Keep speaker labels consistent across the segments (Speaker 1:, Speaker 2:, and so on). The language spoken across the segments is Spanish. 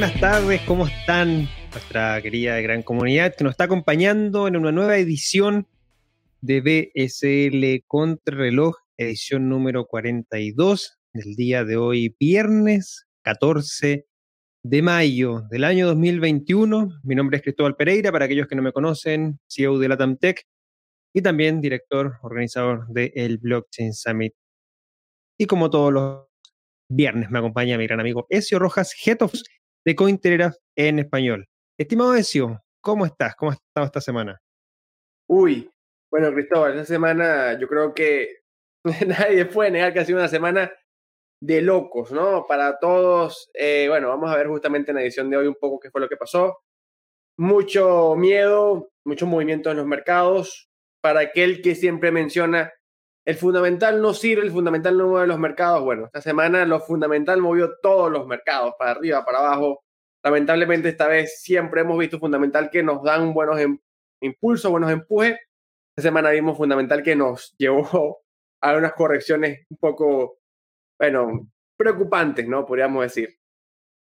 Speaker 1: Buenas tardes, ¿cómo están? Nuestra querida gran comunidad que nos está acompañando en una nueva edición de BSL Contrarreloj, edición número 42 del día de hoy, viernes 14 de mayo del año 2021. Mi nombre es Cristóbal Pereira, para aquellos que no me conocen, CEO de LatamTech y también director, organizador del Blockchain Summit. Y como todos los viernes me acompaña mi gran amigo Ezio Rojas, Head of de Cointelegraph en español. Estimado Ezio, ¿cómo estás? ¿Cómo has estado esta semana?
Speaker 2: Uy, bueno, Cristóbal, esta semana yo creo que nadie puede negar que ha sido una semana de locos, ¿no? Para todos. Eh, bueno, vamos a ver justamente en la edición de hoy un poco qué fue lo que pasó. Mucho miedo, mucho movimiento en los mercados. Para aquel que siempre menciona, el fundamental no sirve, el fundamental no mueve los mercados. Bueno, esta semana lo fundamental movió todos los mercados, para arriba, para abajo. Lamentablemente esta vez siempre hemos visto fundamental que nos dan buenos em, impulsos, buenos empujes. Esta semana vimos fundamental que nos llevó a unas correcciones un poco bueno, preocupantes, ¿no? Podríamos decir.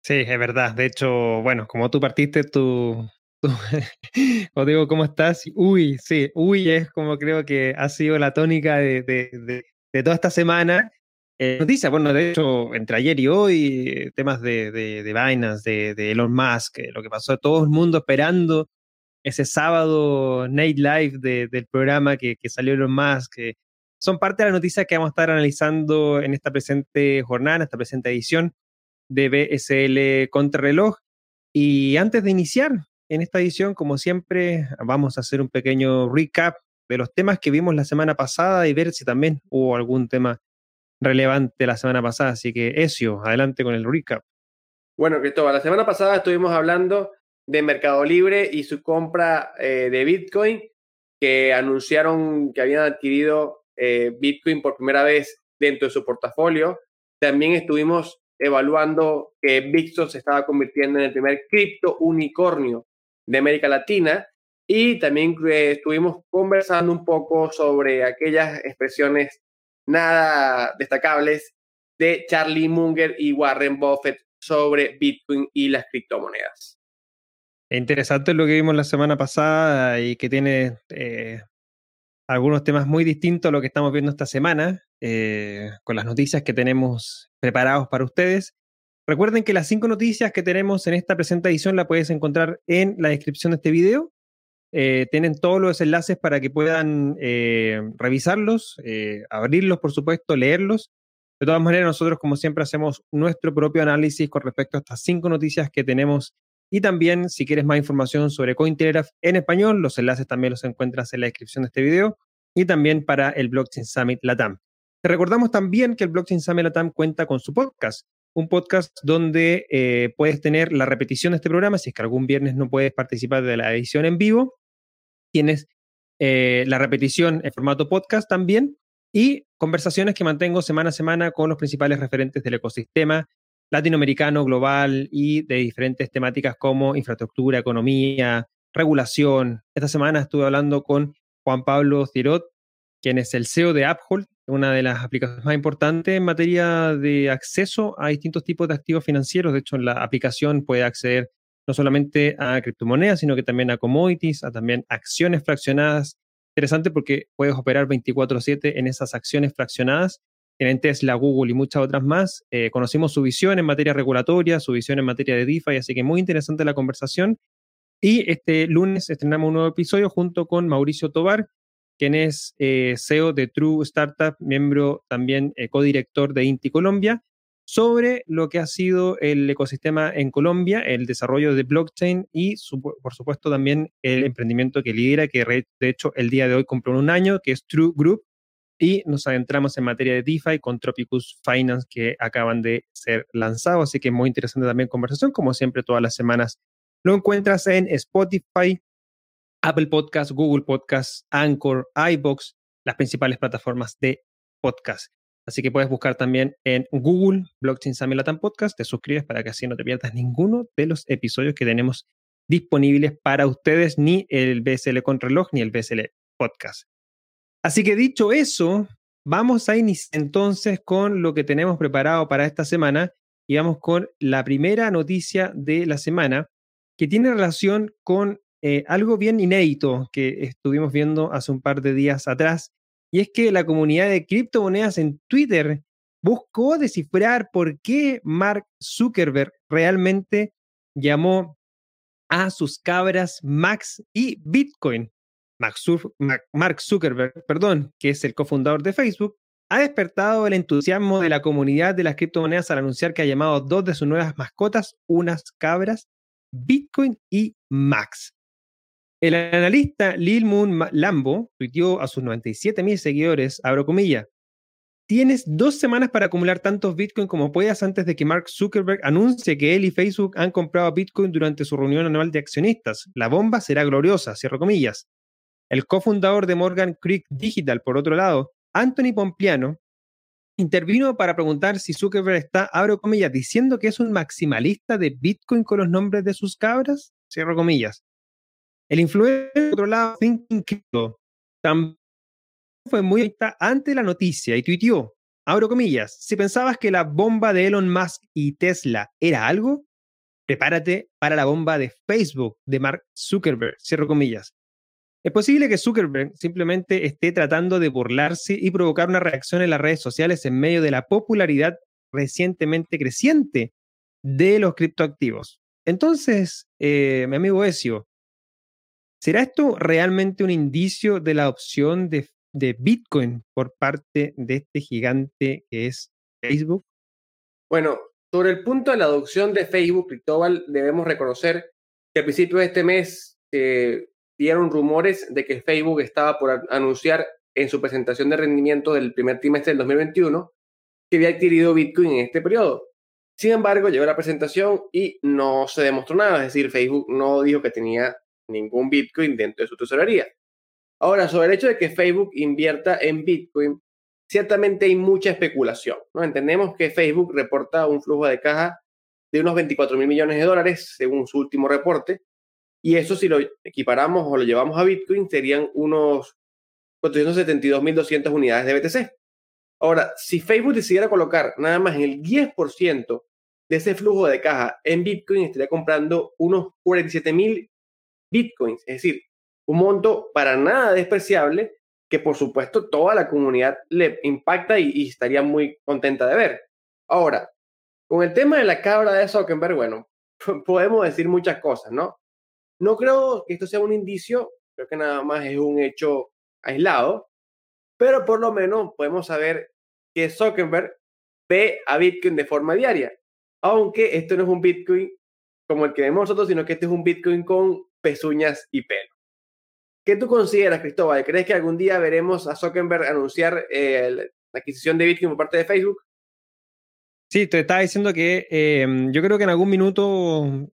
Speaker 1: Sí, es verdad. De hecho, bueno, como tú partiste tu... os digo, ¿cómo estás? Uy, sí, uy es como creo que ha sido la tónica de, de, de, toda esta semana. Eh, noticias, bueno, de hecho, entre ayer y hoy, temas de, de, de Binance, de, Elon Musk, lo que pasó, todo el mundo esperando ese sábado Night Live del programa que, que salió Elon Musk, que son parte de las noticias que vamos a estar analizando en esta presente jornada, en esta presente edición de BSL Contrarreloj. Y antes de iniciar en esta edición, como siempre, vamos a hacer un pequeño recap de los temas que vimos la semana pasada y ver si también hubo algún tema relevante la semana pasada. Así que, Ezio, adelante con el recap.
Speaker 2: Bueno, Cristóbal, la semana pasada estuvimos hablando de Mercado Libre y su compra eh, de Bitcoin, que anunciaron que habían adquirido eh, Bitcoin por primera vez dentro de su portafolio. También estuvimos evaluando que Bitcoin se estaba convirtiendo en el primer cripto unicornio de América Latina y también eh, estuvimos conversando un poco sobre aquellas expresiones nada destacables de Charlie Munger y Warren Buffett sobre Bitcoin y las criptomonedas.
Speaker 1: Interesante lo que vimos la semana pasada y que tiene eh, algunos temas muy distintos a lo que estamos viendo esta semana, eh, con las noticias que tenemos preparados para ustedes. Recuerden que las cinco noticias que tenemos en esta presente edición la puedes encontrar en la descripción de este video. Eh, tienen todos los enlaces para que puedan eh, revisarlos, abrirlos, por supuesto, leerlos. De todas maneras, nosotros, como siempre, hacemos nuestro propio análisis con respecto a estas cinco noticias que tenemos y también, si quieres más información sobre Cointelegraph en español, los enlaces también los encuentras en la descripción de este video y también para el Blockchain Summit Latam. Te recordamos también que el Blockchain Summit Latam cuenta con su podcast, un podcast donde eh, puedes tener la repetición de este programa. Si es que algún viernes no puedes participar de la edición en vivo, tienes eh, la repetición en formato podcast también y conversaciones que mantengo semana a semana con los principales referentes del ecosistema latinoamericano, global y de diferentes temáticas como infraestructura, economía, regulación. Esta semana estuve hablando con Juan Pablo Cirot, quien es el CEO de Uphold, una de las aplicaciones más importantes en materia de acceso a distintos tipos de activos financieros. De hecho, la aplicación puede acceder no solamente a criptomonedas, sino que también a commodities, a también acciones fraccionadas. Interesante porque puedes operar 24/7 en esas acciones fraccionadas tienen Tesla, Google y muchas otras más. Eh, conocimos su visión en materia regulatoria, su visión en materia de DeFi, así que muy interesante la conversación. Y este lunes estrenamos un nuevo episodio junto con Mauricio Tobar, quien es eh, CEO de True Startup, miembro también eh, codirector de Inti Colombia, sobre lo que ha sido el ecosistema en Colombia, el desarrollo de blockchain y, por supuesto, también el emprendimiento que lidera, que de hecho el día de hoy compró un año, que es True Group, y nos adentramos en materia de DeFi con Tropicus Finance que acaban de ser lanzados, así que muy interesante también conversación, como siempre todas las semanas. Lo encuentras en Spotify, Apple Podcasts, Google Podcasts, Anchor, iBox, las principales plataformas de podcast. Así que puedes buscar también en Google Blockchain Summit Podcast, te suscribes para que así no te pierdas ninguno de los episodios que tenemos disponibles para ustedes, ni el BSL con reloj, ni el BSL Podcast. Así que dicho eso, vamos a iniciar entonces con lo que tenemos preparado para esta semana. y vamos con la primera noticia de la semana que tiene relación con eh, algo bien inédito que estuvimos viendo hace un par de días atrás, y es que la comunidad de criptomonedas en Twitter buscó descifrar por qué Mark Zuckerberg realmente llamó a sus cabras Max y Bitcoin. Mark Zuckerberg, perdón, que es el cofundador de Facebook, ha despertado el entusiasmo de la comunidad de las criptomonedas al anunciar que ha llamado dos de sus nuevas mascotas unas cabras, Bitcoin y Max. El analista Lil Moon Lambo tuiteó a sus 97 mil seguidores, abro comillas, Tienes dos semanas para acumular tantos Bitcoin como puedas antes de que Mark Zuckerberg anuncie que él y Facebook han comprado Bitcoin durante su reunión anual de accionistas. La bomba será gloriosa, cierro comillas. El cofundador de Morgan Creek Digital, por otro lado, Anthony Pompliano, intervino para preguntar si Zuckerberg está, abro comillas, diciendo que es un maximalista de Bitcoin con los nombres de sus cabras, cierro comillas. El influencer, por otro lado, Thinking Crypto, también fue muy ante la noticia y tuiteó, abro comillas, si pensabas que la bomba de Elon Musk y Tesla era algo, prepárate para la bomba de Facebook de Mark Zuckerberg, cierro comillas. Es posible que Zuckerberg simplemente esté tratando de burlarse y provocar una reacción en las redes sociales en medio de la popularidad recientemente creciente de los criptoactivos. Entonces, eh, mi amigo Ezio, ¿será esto realmente un indicio de la adopción de, de Bitcoin por parte de este gigante que es Facebook?
Speaker 2: Bueno, sobre el punto de la adopción de Facebook, Cristóbal, debemos reconocer que a principios de este mes eh, dieron rumores de que Facebook estaba por anunciar en su presentación de rendimiento del primer trimestre del 2021 que había adquirido Bitcoin en este periodo. Sin embargo, llegó la presentación y no se demostró nada, es decir, Facebook no dijo que tenía ningún Bitcoin dentro de su tesorería. Ahora, sobre el hecho de que Facebook invierta en Bitcoin, ciertamente hay mucha especulación. ¿no? Entendemos que Facebook reporta un flujo de caja de unos 24 mil millones de dólares, según su último reporte, y eso si lo equiparamos o lo llevamos a Bitcoin serían unos 472.200 unidades de BTC. Ahora, si Facebook decidiera colocar nada más el 10% de ese flujo de caja en Bitcoin, estaría comprando unos 47.000 Bitcoins, es decir, un monto para nada despreciable que por supuesto toda la comunidad le impacta y, estaría muy contenta de ver. Ahora, con el tema de la cabra de Zuckerberg, bueno, podemos decir muchas cosas, ¿no? No creo que esto sea un indicio, creo que nada más es un hecho aislado, pero por lo menos podemos saber que Zuckerberg ve a Bitcoin de forma diaria, aunque esto no es un Bitcoin como el que vemos nosotros, sino que este es un Bitcoin con pezuñas y pelo. ¿Qué tú consideras, Cristóbal? ¿Crees que algún día veremos a Zuckerberg anunciar eh, la adquisición de Bitcoin por parte de Facebook?
Speaker 1: Sí, te estaba diciendo que em, yo creo que en algún minuto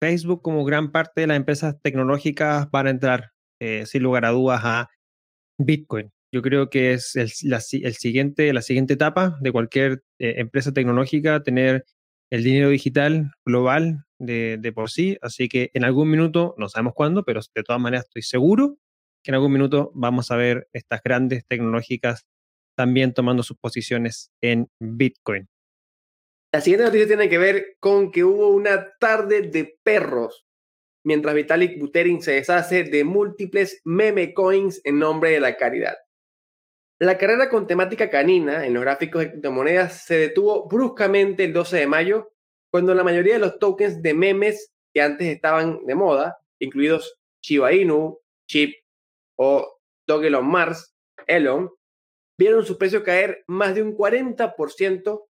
Speaker 1: Facebook, como gran parte de las empresas tecnológicas, van a entrar, eh, sin lugar a dudas, a Bitcoin. Yo creo que es el, la, siguiente, la siguiente etapa de cualquier eh, empresa tecnológica, tener el dinero digital global de, por sí. Así que en algún minuto, no sabemos cuándo, pero de todas maneras estoy seguro que en algún minuto vamos a ver estas grandes tecnológicas también tomando sus posiciones en Bitcoin.
Speaker 2: La siguiente noticia tiene que ver con que hubo una tarde de perros mientras Vitalik Buterin se deshace de múltiples meme coins en nombre de la caridad. La carrera con temática canina en los gráficos de criptomonedas se detuvo bruscamente el 12 de mayo, cuando la mayoría de los tokens de memes que antes estaban de moda, incluidos Shiba Inu, Chip o Elon Mars, Elon, vieron su precio caer más de un 40%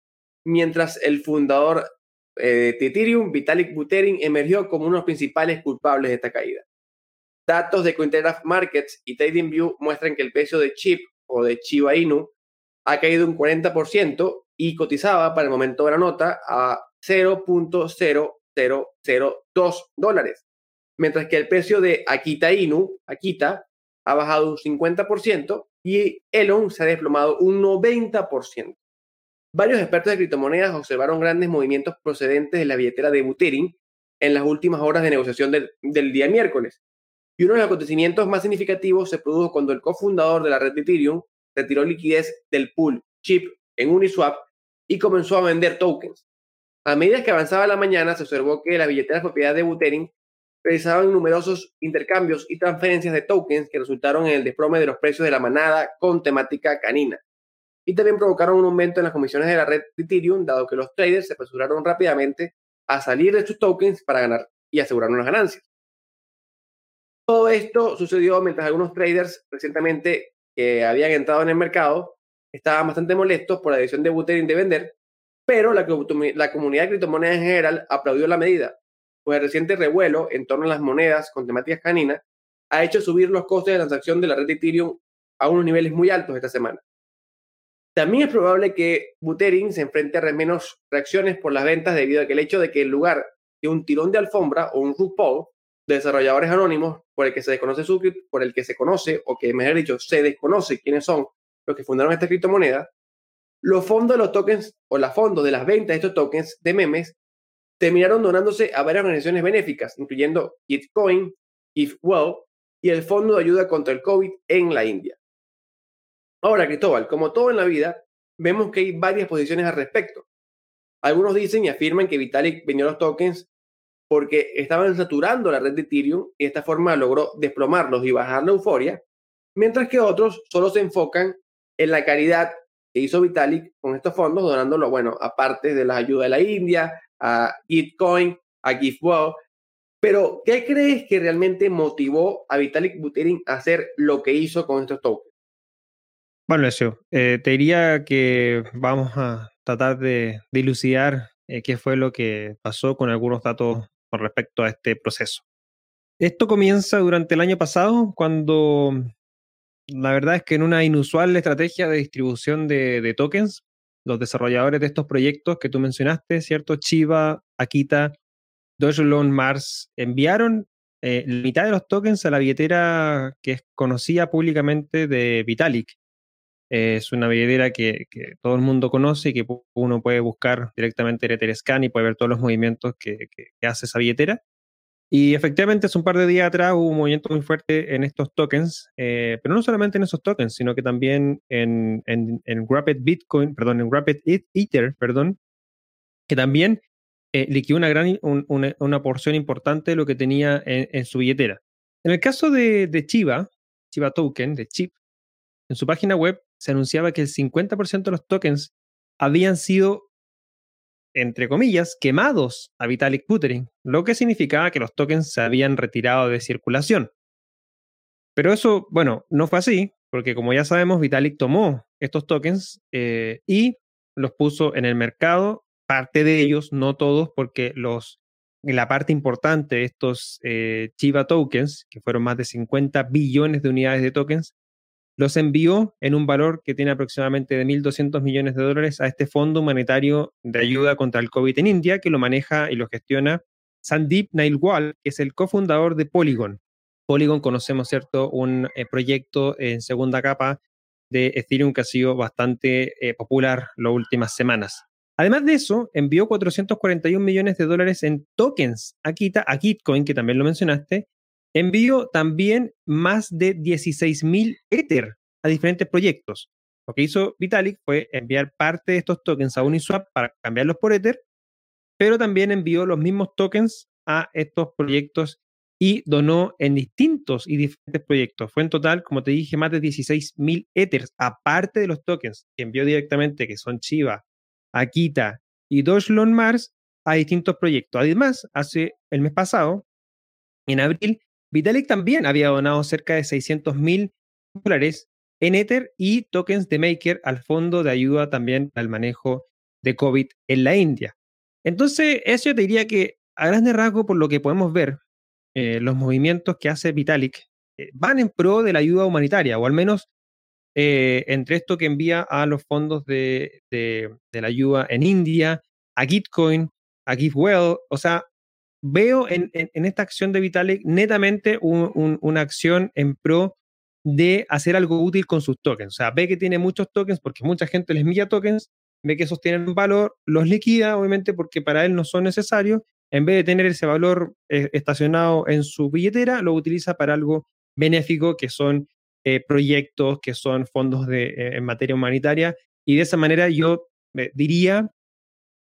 Speaker 2: mientras el fundador eh, de Ethereum, Vitalik Buterin, emergió como uno de los principales culpables de esta caída. Datos de Cointelegraph Markets y TradingView muestran que el precio de Chip o de Chiba Inu ha caído un 40% y cotizaba para el momento de la nota a 0.0002 dólares, mientras que el precio de Akita Inu, Akita, ha bajado un 50% y Elon se ha desplomado un 90%. Varios expertos de criptomonedas observaron grandes movimientos procedentes de la billetera de Buterin en las últimas horas de negociación del, día miércoles. Y uno de los acontecimientos más significativos se produjo cuando el cofundador de la red de Ethereum retiró liquidez del pool chip en Uniswap y comenzó a vender tokens. A medida que avanzaba la mañana, se observó que las billeteras propiedad de Buterin realizaban numerosos intercambios y transferencias de tokens que resultaron en el desplome de los precios de la manada con temática canina. Y también provocaron un aumento en las comisiones de la red de Ethereum, dado que los traders se apresuraron rápidamente a salir de sus tokens para ganar y asegurar unas ganancias. Todo esto sucedió mientras algunos traders recientemente que habían entrado en el mercado estaban bastante molestos por la decisión de Buterin de vender, pero la, comunidad de criptomonedas en general aplaudió la medida, pues el reciente revuelo en torno a las monedas con temáticas caninas ha hecho subir los costes de transacción de la red de Ethereum a unos niveles muy altos esta semana. También es probable que Buterin se enfrente a menos reacciones por las ventas debido a que el hecho de que en lugar de un tirón de alfombra o un RuPaul de desarrolladores anónimos por el que se desconoce su por el que se conoce o que mejor dicho se desconoce quiénes son los que fundaron esta criptomoneda, los fondos de los tokens o los fondos de las ventas de estos tokens de memes terminaron donándose a varias organizaciones benéficas, incluyendo Gitcoin, IfWell y el Fondo de Ayuda contra el COVID en la India. Ahora, Cristóbal, como todo en la vida, vemos que hay varias posiciones al respecto. Algunos dicen y afirman que Vitalik vendió los tokens porque estaban saturando la red de Ethereum y de esta forma logró desplomarlos y bajar la euforia, mientras que otros solo se enfocan en la caridad que hizo Vitalik con estos fondos, donándolo, bueno, aparte de la ayuda de la India, a Gitcoin, a GiveWell. Pero, ¿qué crees que realmente motivó a Vitalik Buterin a hacer lo que hizo con estos tokens?
Speaker 1: Bueno, eso, eh, te diría que vamos a tratar de dilucidar eh, qué fue lo que pasó con algunos datos con respecto a este proceso. Esto comienza durante el año pasado, cuando la verdad es que en una inusual estrategia de distribución de, tokens, los desarrolladores de estos proyectos que tú mencionaste, ¿cierto? Chiva, Akita, Dogeloan, Mars, enviaron eh, la mitad de los tokens a la billetera que es conocida públicamente de Vitalik. es una billetera que, todo el mundo conoce y que uno puede buscar directamente en Etherscan y puede ver todos los movimientos que hace esa billetera. Y efectivamente, hace un par de días atrás hubo un movimiento muy fuerte en estos tokens, eh, pero no solamente en esos tokens, sino que también en, en, en Rapid Bitcoin, perdón, en Rapid Ether, perdón, que también eh, liquidó una, gran, una, porción importante de lo que tenía en, su billetera. En el caso de, de Chiva, Chiva Token, de Chip, en su página web se anunciaba que el 50% de los tokens habían sido entre comillas, quemados a Vitalik Buterin, lo que significaba que los tokens se habían retirado de circulación. Pero eso, bueno, no fue así, porque como ya sabemos, Vitalik tomó estos tokens eh, y los puso en el mercado, parte de ellos, no todos, porque los, la parte importante de estos eh, Chiva tokens, que fueron más de 50 billones de unidades de tokens, los envió en un valor que tiene aproximadamente de 1.200 millones de dólares a este Fondo Humanitario de Ayuda contra el COVID en India, que lo maneja y lo gestiona Sandeep Nailwal, que es el cofundador de Polygon. Polygon conocemos, ¿cierto?, un eh, proyecto en segunda capa de Ethereum que ha sido bastante eh, popular las últimas semanas. Además de eso, envió 441 millones de dólares en tokens a, Kita, a Gitcoin, que también lo mencionaste, Envió también más de 16.000 Ether a diferentes proyectos. Lo que hizo Vitalik fue enviar parte de estos tokens a Uniswap para cambiarlos por Ether, pero también envió los mismos tokens a estos proyectos y donó en distintos y diferentes proyectos. Fue en total, como te dije, más de 16.000 Ethers, aparte de los tokens que envió directamente, que son Chiva, Akita y Dogecoin Mars, a distintos proyectos. Además, hace el mes pasado, en abril, Vitalik también había donado cerca de 600 mil dólares en Ether y tokens de Maker al fondo de ayuda también al manejo de COVID en la India. Entonces, eso yo te diría que a grandes rasgos, por lo que podemos ver, eh, los movimientos que hace Vitalik eh, van en pro de la ayuda humanitaria, o al menos eh, entre esto que envía a los fondos de, de, la ayuda en India, a Gitcoin, a GiveWell, o sea, veo en, esta acción de Vitalik netamente una acción en pro de hacer algo útil con sus tokens. O sea, ve que tiene muchos tokens porque mucha gente les milla tokens, ve que esos tienen valor, los liquida, obviamente, porque para él no son necesarios. En vez de tener ese valor eh, estacionado en su billetera, lo utiliza para algo benéfico, que son eh, proyectos, que son fondos de, eh, en materia humanitaria. Y de esa manera yo diría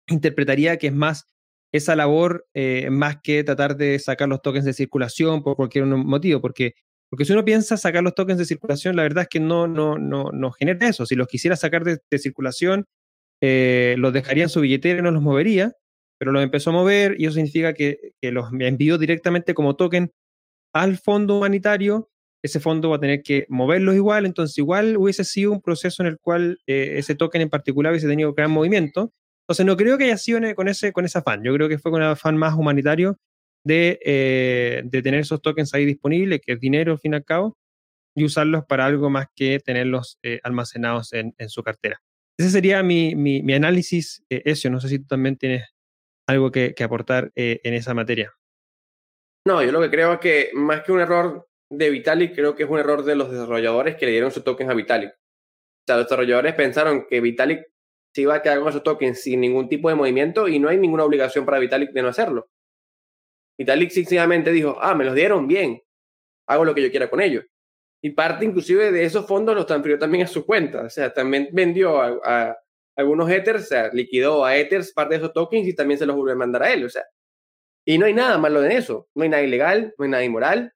Speaker 1: interpretaría que es más esa labor eh, más que tratar de sacar los tokens de circulación por cualquier motivo, porque, porque si uno piensa sacar los tokens de circulación, la verdad es que no, no, no, no genera eso. Si los quisiera sacar de, circulación, eh, los dejaría en su billetera y no los movería, pero los empezó a mover y eso significa que, que los envió directamente como token al fondo humanitario. Ese fondo va a tener que moverlos igual, entonces igual hubiese sido un proceso en el cual eh, ese token en particular hubiese tenido crear movimiento entonces no creo que haya sido con ese, con ese afán. Yo creo que fue con un afán más humanitario de, eh, de tener esos tokens ahí disponibles, que es dinero al fin y al cabo, y usarlos para algo más que tenerlos eh, almacenados en, en, su cartera. Ese sería mi, mi, análisis, eh, eso. No sé si tú también tienes algo que, aportar en esa materia.
Speaker 2: No, yo lo que creo es que más que un error de Vitalik, creo que es un error de los desarrolladores que le dieron sus tokens a Vitalik. O sea, los desarrolladores pensaron que Vitalik se iba a quedar con esos tokens sin ningún tipo de movimiento y no hay ninguna obligación para Vitalik de no hacerlo. Vitalik sencillamente dijo, ah, me los dieron bien, hago lo que yo quiera con ellos. Y parte inclusive de esos fondos los transfirió también a su cuenta, o sea, también vendió a, algunos Ethers, o sea, liquidó a Ethers parte de esos tokens y también se los volvió a mandar a él, o sea. Y no hay nada malo en eso, no hay nada ilegal, no hay nada inmoral.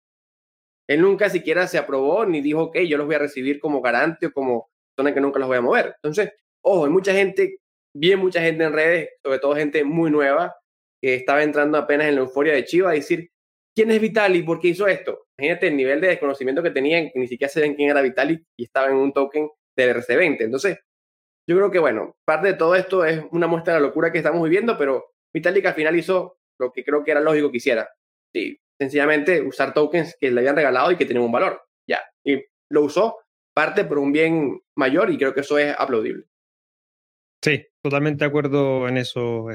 Speaker 2: Él nunca siquiera se aprobó ni dijo, ok, yo los voy a recibir como garante o como persona que nunca los voy a mover. Entonces, ojo, hay mucha gente, bien mucha gente en redes, sobre todo gente muy nueva, que estaba entrando apenas en la euforia de Chiva a decir, ¿quién es Vitalik? ¿Por qué hizo esto? Imagínate el nivel de desconocimiento que tenían, que ni siquiera saben quién era Vitalik y estaba en un token del RC20. Entonces, yo creo que, bueno, parte de todo esto es una muestra de la locura que estamos viviendo, pero Vitalik al final hizo lo que creo que era lógico que hiciera. Sí, sencillamente usar tokens que le habían regalado y que tenían un valor. Ya. Y lo usó parte por un bien mayor y creo que eso es aplaudible.
Speaker 1: Sí, totalmente de acuerdo en eso.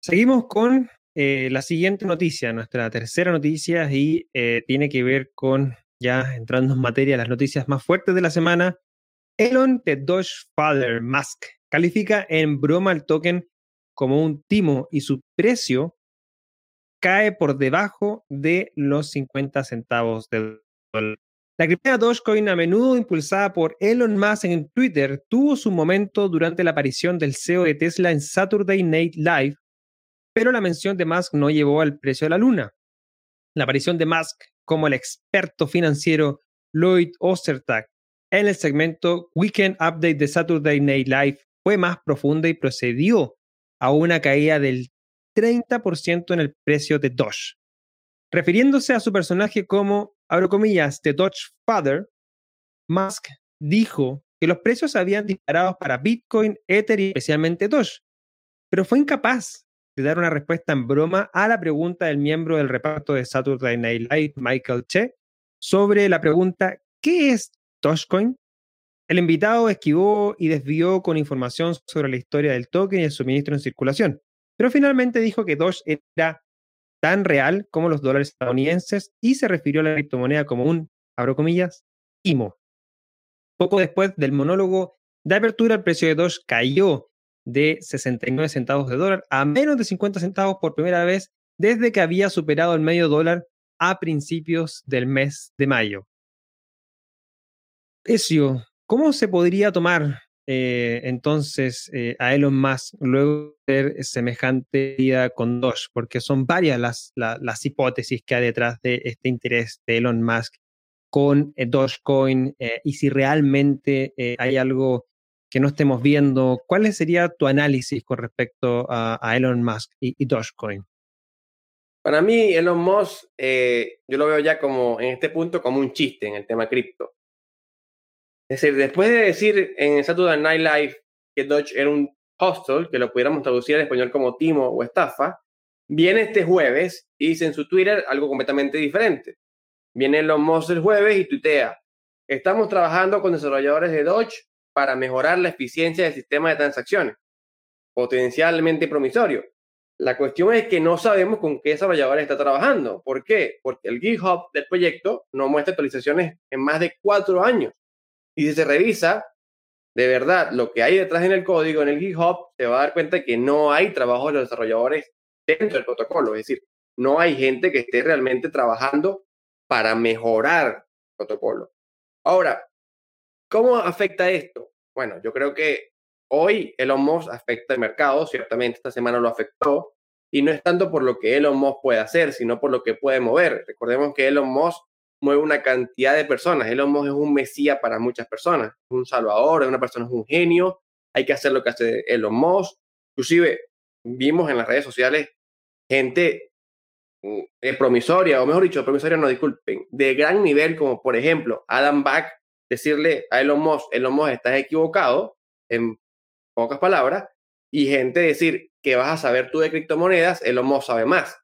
Speaker 1: Seguimos con eh, la siguiente noticia, nuestra tercera noticia, y eh, tiene que ver con, ya entrando en materia, las noticias más fuertes de la semana. Elon de Doge Father Musk califica en broma el token como un timo y su precio cae por debajo de los 50 centavos de dólar. La criptomoneda Dogecoin, a menudo impulsada por Elon Musk en Twitter, tuvo su momento durante la aparición del CEO de Tesla en Saturday Night Live, pero la mención de Musk no llevó al precio de la luna. La aparición de Musk como el experto financiero Lloyd Ostertag en el segmento Weekend Update de Saturday Night Live fue más profunda y procedió a una caída del 30% en el precio de Doge, refiriéndose a su personaje como abro comillas, de Dodge Father, Musk dijo que los precios habían disparado para Bitcoin, Ether y especialmente Doge, pero fue incapaz de dar una respuesta en broma a la pregunta del miembro del reparto de Saturday Night Live, Michael Che, sobre la pregunta ¿qué es Dogecoin? El invitado esquivó y desvió con información sobre la historia del token y el suministro en circulación, pero finalmente dijo que Doge era tan real como los dólares estadounidenses y se refirió a la criptomoneda como un, abro comillas, IMO. Poco después del monólogo de apertura, el precio de Doge cayó de 69 centavos de dólar a menos de 50 centavos por primera vez desde que había superado el medio dólar a principios del mes de mayo. Ezio, ¿cómo se podría tomar eh, entonces eh, a Elon Musk luego de semejante vida con Doge, porque son varias las, las hipótesis que hay detrás de este interés de Elon Musk con eh, Dogecoin y si realmente hay algo que no estemos viendo, ¿cuál sería tu análisis con respecto a, Elon Musk y, Dogecoin?
Speaker 2: Para mí, Elon Musk, yo lo veo ya como en este punto como un chiste en el tema cripto. Es decir, después de decir en Saturday Night Live que Dodge era un hostel, que lo pudiéramos traducir al español como timo o estafa, viene este jueves y dice en su Twitter algo completamente diferente. Viene los Musk el jueves y tuitea, estamos trabajando con desarrolladores de Dodge para mejorar la eficiencia del sistema de transacciones, potencialmente promisorio. La cuestión es que no sabemos con qué desarrolladores está trabajando. ¿Por qué? Porque el GitHub del proyecto no muestra actualizaciones en más de cuatro años. Y si se revisa de verdad lo que hay detrás en el código, en el GitHub, se va a dar cuenta que no hay trabajo de los desarrolladores dentro del protocolo. Es decir, no hay gente que esté realmente trabajando para mejorar el protocolo. Ahora, ¿cómo afecta esto? Bueno, yo creo que hoy Elon Musk afecta el mercado, ciertamente esta semana lo afectó, y no es tanto por lo que Elon Musk puede hacer, sino por lo que puede mover. Recordemos que Elon Musk mueve una cantidad de personas. Elon Musk es un mesía para muchas personas, es un salvador, es una persona, es un genio, hay que hacer lo que hace Elon Musk. Inclusive vimos en las redes sociales gente mm, promisoria, o mejor dicho, promisoria no, disculpen, de gran nivel, como por ejemplo Adam Back, decirle a Elon Musk, Elon Musk, estás equivocado, en pocas palabras, y gente decir que vas a saber tú de criptomonedas, Elon Musk sabe más.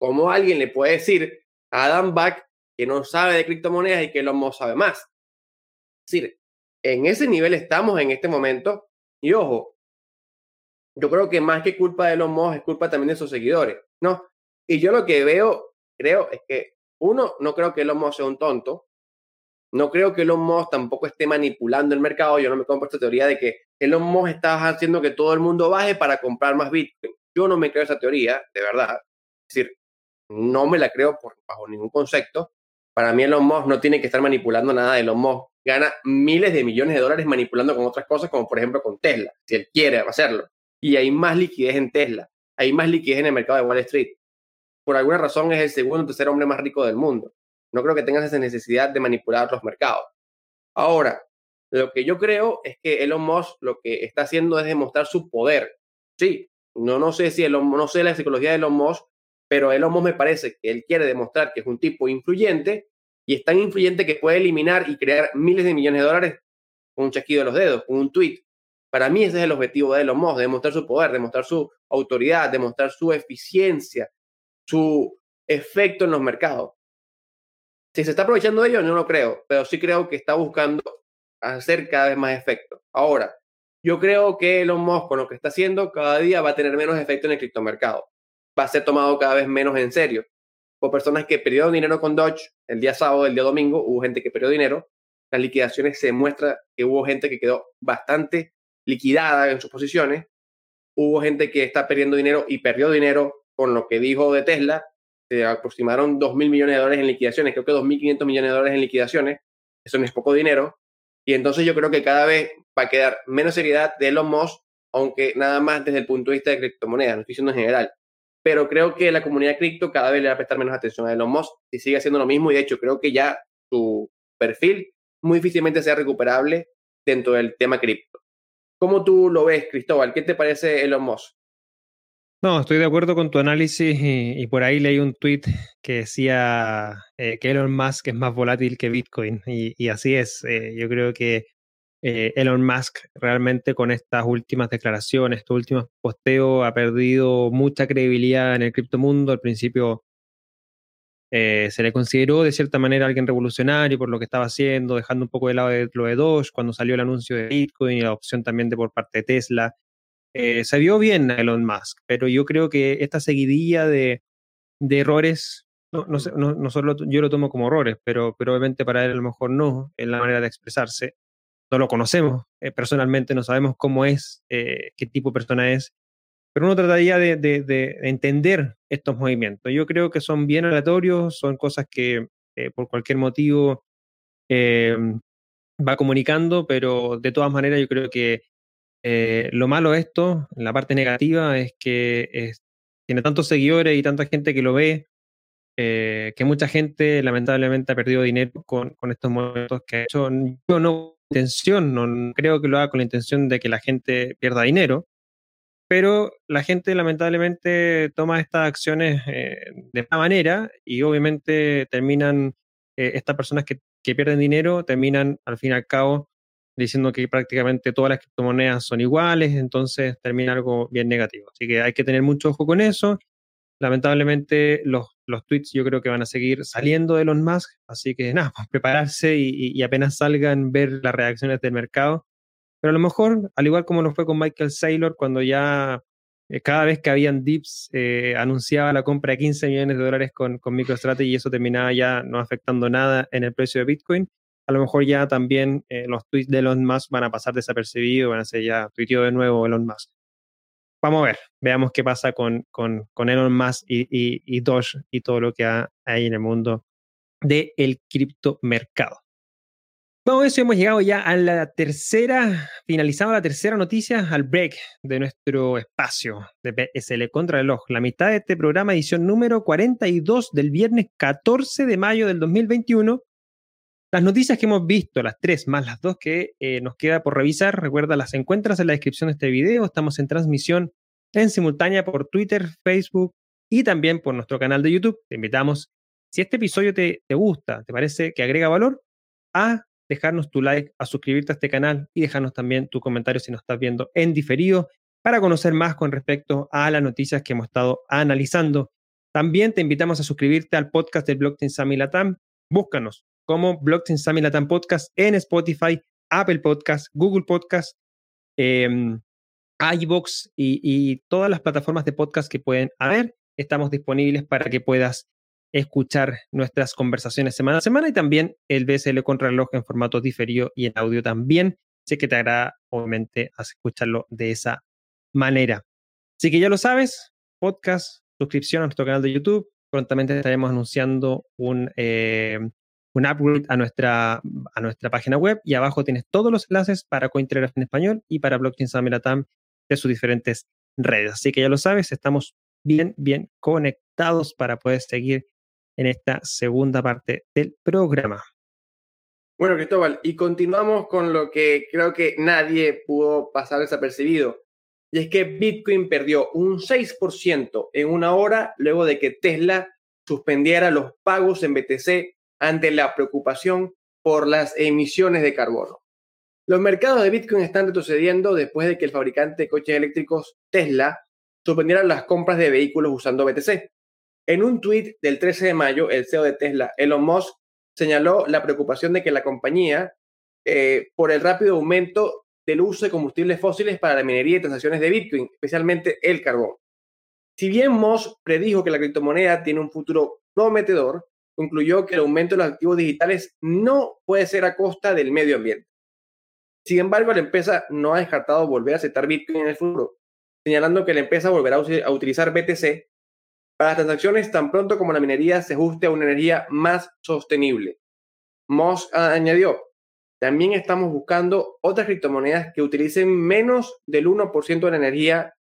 Speaker 2: ¿Cómo alguien le puede decir a Adam Back que no sabe de criptomonedas y que Elon Musk sabe más? Es decir, en ese nivel estamos en este momento, y ojo, yo creo que más que culpa de Elon Musk es culpa también de sus seguidores, ¿no? Y yo lo que veo, creo, es que uno, no creo que Elon Musk sea un tonto, no creo que Elon Musk tampoco esté manipulando el mercado. Yo no me compro esta teoría de que Elon Musk está haciendo que todo el mundo baje para comprar más Bitcoin. Yo no me creo esa teoría, de verdad. Es decir, no me la creo bajo ningún concepto. Para mí Elon Musk no tiene que estar manipulando nada. Elon Musk gana miles de millones de dólares manipulando con otras cosas, como por ejemplo con Tesla, si él quiere hacerlo. Y hay más liquidez en Tesla, hay más liquidez en el mercado de Wall Street. Por alguna razón es el segundo o tercer hombre más rico del mundo. No creo que tengas esa necesidad de manipular los mercados. Ahora, lo que yo creo es que Elon Musk lo que está haciendo es demostrar su poder. Sí, no, no sé si Elon, no sé la psicología de Elon Musk, pero Elon Musk me parece que él quiere demostrar que es un tipo influyente y es tan influyente que puede eliminar y crear miles de millones de dólares con un chasquido de los dedos, con un tweet. Para mí ese es el objetivo de Elon Musk, demostrar su poder, demostrar su autoridad, demostrar su eficiencia, su efecto en los mercados. Si se está aprovechando de ello, no lo creo, pero sí creo que está buscando hacer cada vez más efecto. Ahora, yo creo que Elon Musk con lo que está haciendo cada día va a tener menos efecto en el criptomercado. Va a ser tomado cada vez menos en serio. Por personas que perdieron dinero con Dodge el día sábado, el día domingo, hubo gente que perdió dinero. Las liquidaciones se muestra que hubo gente que quedó bastante liquidada en sus posiciones. Hubo gente que está perdiendo dinero y perdió dinero con lo que dijo de Tesla se aproximaron 2 mil millones de dólares en liquidaciones, creo que 2.500 millones de dólares en liquidaciones, eso no es poco dinero, y entonces yo creo que cada vez va a quedar menos seriedad de Elon Musk, aunque nada más desde el punto de vista de criptomonedas, no estoy diciendo en general, pero creo que la comunidad cripto cada vez le va a prestar menos atención a Elon Musk y sigue haciendo lo mismo, y de hecho creo que ya su perfil muy difícilmente sea recuperable dentro del tema cripto. ¿Cómo tú lo ves, Cristóbal? ¿Qué te parece Elon Musk?
Speaker 1: No, estoy de acuerdo con tu análisis y, por ahí leí un tweet que decía eh, que Elon Musk es más volátil que Bitcoin y, así es. Eh, yo creo que eh, Elon Musk realmente con estas últimas declaraciones, estos últimos posteos ha perdido mucha credibilidad en el criptomundo. Al principio se le consideró de cierta manera alguien revolucionario por lo que estaba haciendo, dejando un poco de lado de, lo de Doge cuando salió el anuncio de Bitcoin y la opción también de por parte de Tesla eh, se vio bien Elon Musk, pero yo creo que esta seguidilla de, errores, no, solo yo lo tomo como errores, pero, pero obviamente para él a lo mejor no, en la manera de expresarse. No lo conocemos eh, personalmente, no sabemos cómo es, eh, qué tipo de persona es, pero uno trataría de, de, entender estos movimientos. Yo creo que son bien aleatorios, son cosas que por cualquier motivo va comunicando, pero de todas maneras yo creo que eh, lo malo de esto, la parte negativa, es que tiene tantos seguidores y tanta gente que lo ve, eh, que mucha gente lamentablemente ha perdido dinero con, estos momentos que ha hecho. Yo no intención, no creo que lo haga con la intención de que la gente pierda dinero, pero la gente lamentablemente toma estas acciones eh, de esta manera y obviamente terminan, estas personas que, que pierden dinero terminan al fin y al cabo diciendo que prácticamente todas las criptomonedas son iguales, entonces termina algo bien negativo. Así que hay que tener mucho ojo con eso. Lamentablemente los, los tweets yo creo que van a seguir saliendo de Elon Musk, así que nada, pues prepararse y, apenas salgan ver las reacciones del mercado. Pero a lo mejor, al igual como lo fue con Michael Saylor, cuando ya eh, cada vez que habían dips eh, anunciaba la compra de 15 millones de dólares con, con MicroStrategy y eso terminaba ya no afectando nada en el precio de Bitcoin a lo mejor ya también eh, los tweets de Elon Musk van a pasar desapercibidos, van a ser ya tuiteo de nuevo Elon Musk. Vamos a ver, veamos qué pasa con, con, con Elon Musk y, y, y, Doge y todo lo que hay en el mundo del criptomercado. Con eso hemos llegado ya a la tercera, finalizamos la tercera noticia, al break de nuestro espacio de PSL Contrarreloj. La mitad de este programa, edición número 42 del viernes 14 de mayo del 2021. Las noticias que hemos visto, las tres más las dos que eh, nos queda por revisar, recuerda, las encuentras en la descripción de este video. Estamos en transmisión en simultánea por Twitter, Facebook y también por nuestro canal de YouTube. Te invitamos, si este episodio te, te gusta, te parece que agrega valor, a dejarnos tu like, a suscribirte a este canal y dejarnos también tu comentario si nos estás viendo en diferido para conocer más con respecto a las noticias que hemos estado analizando. También te invitamos a suscribirte al podcast de Blockchain Sami Latam. Búscanos como Blockchain Sami Latam Podcast en Spotify, Apple Podcast, Google Podcast, eh, iBox y, todas las plataformas de podcast que pueden haber. Estamos disponibles para que puedas escuchar nuestras conversaciones semana a semana y también el BSL reloj en formato diferido y en audio también. Sé que te agrada, obviamente, escucharlo de esa manera. Así que ya lo sabes, podcast, suscripción a nuestro canal de YouTube. Prontamente estaremos anunciando un, eh, un upgrade a nuestra, a nuestra página web y abajo tienes todos los enlaces para Cointelegraph en español y para Blockchain Summit de sus diferentes redes. Así que ya lo sabes, estamos bien, bien conectados para poder seguir en esta segunda parte del programa.
Speaker 2: Bueno, Cristóbal, y continuamos con lo que creo que nadie pudo pasar desapercibido. Y es que Bitcoin perdió un 6% en una hora luego de que Tesla suspendiera los pagos en BTC ante la preocupación por las emisiones de carbono. Los mercados de Bitcoin están retrocediendo después de que el fabricante de coches eléctricos Tesla suspendiera las compras de vehículos usando BTC. En un tuit del 13 de mayo, el CEO de Tesla, Elon Musk, señaló la preocupación de que la compañía, eh, por el rápido aumento del uso de combustibles fósiles para la minería y transacciones de Bitcoin, especialmente el carbón. Si bien Musk predijo que la criptomoneda tiene un futuro prometedor, concluyó que el aumento de los activos digitales no puede ser a costa del medio ambiente. Sin embargo, la empresa no ha descartado volver a aceptar Bitcoin en el futuro, señalando que la empresa volverá a utilizar BTC para las transacciones tan pronto como la minería se ajuste a una energía más sostenible. Moss añadió, también estamos buscando otras criptomonedas que utilicen menos del 1% de la energía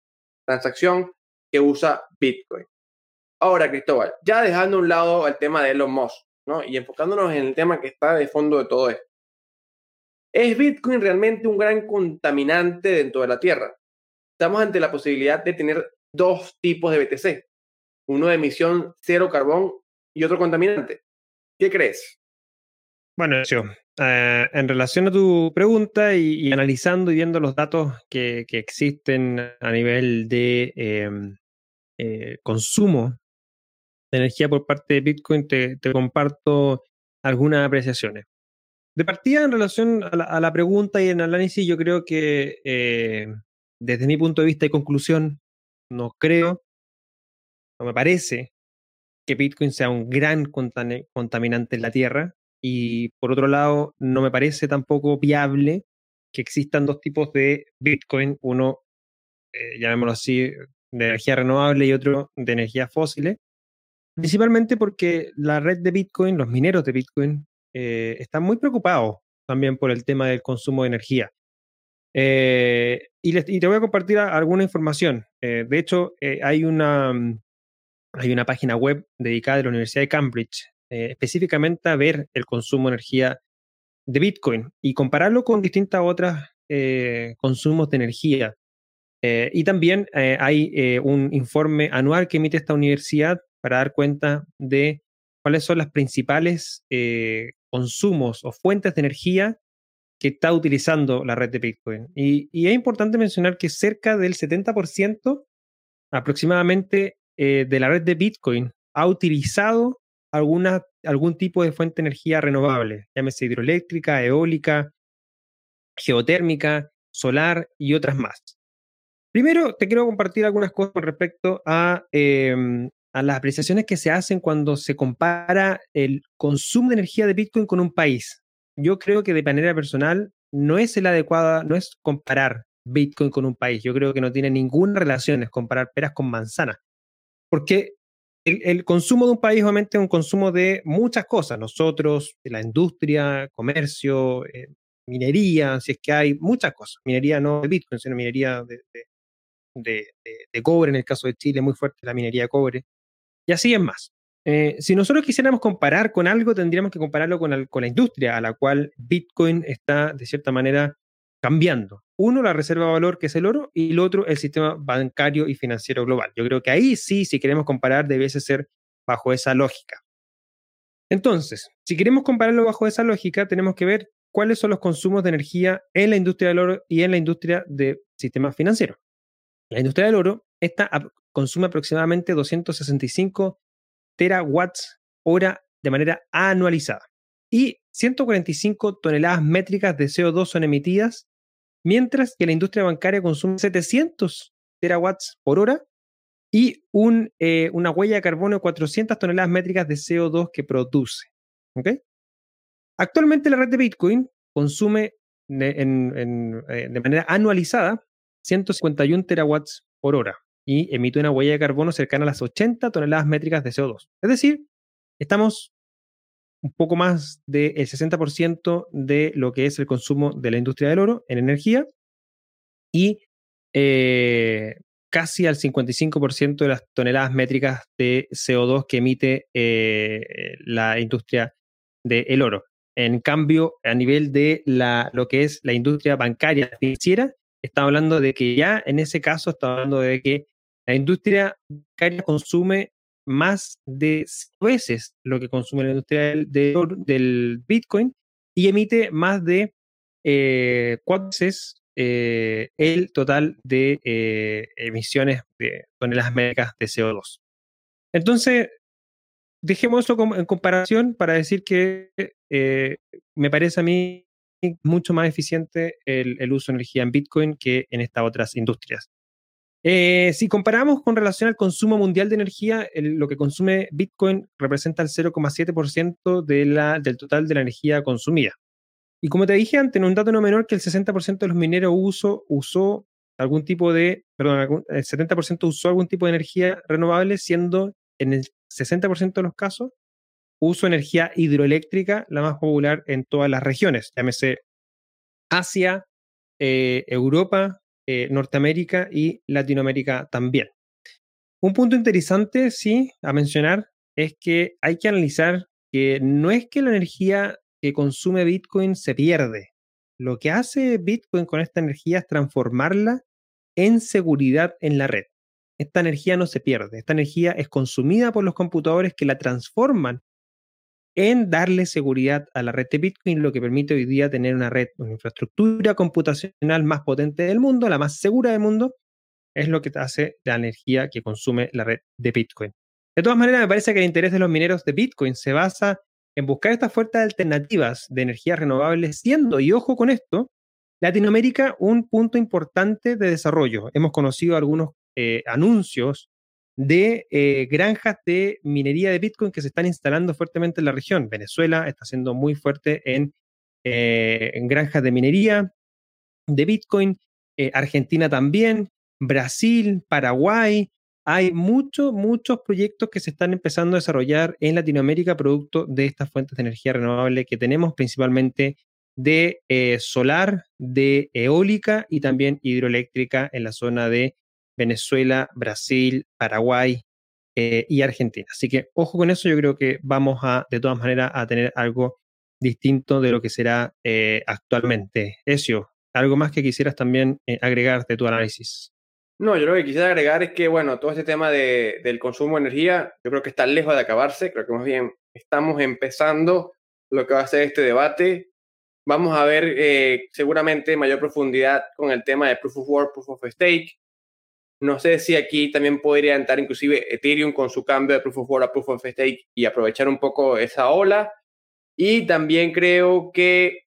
Speaker 2: transacción que usa Bitcoin. Ahora, Cristóbal, ya dejando a un lado el tema de Elon Musk, ¿no? Y enfocándonos en el tema que está de fondo de todo esto. ¿Es Bitcoin realmente un gran contaminante dentro de la Tierra? Estamos ante la posibilidad de tener dos tipos de BTC, uno de emisión cero carbón y otro contaminante. ¿Qué crees?
Speaker 1: Bueno, eh, en relación a tu pregunta y, analizando y viendo los datos que, existen a nivel de em, eh, consumo de energía por parte de Bitcoin, te, comparto algunas apreciaciones. De partida, en relación a la, pregunta y en el análisis, yo creo que eh, desde mi punto de vista y conclusión, no creo no me parece que Bitcoin sea un gran contaminante en la Tierra. Y por otro lado, no me parece tampoco viable que existan dos tipos de Bitcoin, uno, eh, llamémoslo así, de energía renovable y otro de energías fósiles, principalmente porque la red de Bitcoin, los mineros de Bitcoin, eh, están muy preocupados también por el tema del consumo de energía. Eh, y, y, te voy a compartir alguna información. de hecho, hay una, mm, hay una página web dedicada de la Universidad de Cambridge eh, específicamente a ver el consumo de energía de Bitcoin y compararlo con distintas otras eh, consumos de energía. Eh, y también hay un informe anual que emite esta universidad para dar cuenta de cuáles son las principales consumos o fuentes de energía que está utilizando la red de Bitcoin. Y, y es importante mencionar que cerca del 70% aproximadamente eh, de la red de Bitcoin ha utilizado alguna, algún tipo de fuente de energía renovable, llámese hidroeléctrica, eólica, geotérmica, solar y otras más. Primero, te quiero compartir algunas cosas con respecto a, em, a las apreciaciones que se hacen cuando se compara el consumo de energía de Bitcoin con un país. Yo creo que de manera personal no es el adecuada, no es comparar Bitcoin con un país. Yo creo que no tiene ninguna relación, es comparar peras con manzanas. Porque el, consumo de un país obviamente es un consumo de muchas cosas, nosotros, de la industria, comercio, eh, minería, si es que hay muchas cosas, minería no de Bitcoin, sino minería de, de, cobre, en el caso de Chile, muy fuerte la minería de cobre, y así es más. Eh, si nosotros quisiéramos comparar con algo, tendríamos que compararlo con, la industria a la cual Bitcoin está, de cierta manera, cambiando. Uno, la reserva de valor, que es el oro, y el otro, el sistema bancario y financiero global. Yo creo que ahí sí, si queremos comparar, debiese ser bajo esa lógica. Entonces, si queremos compararlo bajo esa lógica, tenemos que ver cuáles son los consumos de energía en la industria del oro y en la industria de sistemas financieros. La industria del oro esta consume aproximadamente 265 terawatts hora de manera anualizada y 145 toneladas métricas de CO2 son emitidas, mientras que la industria bancaria consume 700 terawatts por hora y eh, una huella de carbono de 400 toneladas métricas de CO2 que produce. Actualmente la red de Bitcoin consume de, eh, de manera anualizada 151 terawatts por hora y emite una huella de carbono cercana a las 80 toneladas métricas de CO2. Es decir, estamos un poco más del 60% de lo que es el consumo de la industria del oro en energía y eh, casi al 55% de las toneladas métricas de CO2 que emite eh, la industria del oro. En cambio, a nivel de lo que es la industria bancaria financiera, está hablando de que ya en ese caso está hablando de que la industria bancaria consume más de veces lo que consume la industria del, Bitcoin y emite más de eh, cuatro veces eh, el total de eh, emisiones de toneladas métricas de CO2. Entonces, dejemos eso en comparación para decir que me parece a mí mucho más eficiente el, uso de energía en Bitcoin que en estas otras industrias. Eh, si comparamos con relación al consumo mundial de energía, lo que consume Bitcoin representa el 0,7% de del total de la energía consumida. Y como te dije antes, en un dato no menor que el 60% de los mineros usó algún tipo de, perdón, el 70% usó algún tipo de energía renovable, siendo en el 60% de los casos uso energía hidroeléctrica la más popular en todas las regiones, llámese Asia, eh, Europa, eh, Norteamérica y Latinoamérica también. Un punto interesante, sí, a mencionar es que hay que analizar que no es que la energía que consume Bitcoin se pierde. Lo que hace Bitcoin con esta energía es transformarla en seguridad en la red. Esta energía no se pierde, esta energía es consumida por los computadores que la transforman en darle seguridad a la red de Bitcoin, lo que permite hoy día tener una red, una infraestructura computacional más potente del mundo, la más segura del mundo, es lo que hace la energía que consume la red de Bitcoin. De todas maneras, me parece que el interés de los mineros de Bitcoin se basa en buscar estas fuertes alternativas de energía renovable, siendo, y ojo con esto, Latinoamérica un punto importante de desarrollo. Hemos conocido algunos eh, anuncios de eh, granjas de minería de Bitcoin que se están instalando fuertemente en la región. Venezuela está siendo muy fuerte en, eh, granjas de minería de Bitcoin, eh, Argentina también, Brasil, Paraguay. Hay muchos, muchos proyectos que se están empezando a desarrollar en Latinoamérica producto de estas fuentes de energía renovable que tenemos principalmente de solar, de eólica y también hidroeléctrica en la zona de Venezuela, Brasil, Paraguay eh, y Argentina. Así que ojo con eso, yo creo que vamos a, de todas maneras, a tener algo distinto de lo que será eh, actualmente. Ezio, ¿algo más que quisieras también eh, agregar de tu análisis?
Speaker 2: No, yo lo que quisiera agregar es que, bueno, todo este tema de, del consumo de energía, yo creo que está lejos de acabarse, creo que más bien estamos empezando lo que va a ser este debate. Vamos a ver seguramente mayor profundidad con el tema de Proof of Work, Proof of Stake, no sé si aquí también podría entrar inclusive Ethereum con su cambio de Proof of Work a Proof of Stake y aprovechar un poco esa ola. Y también creo que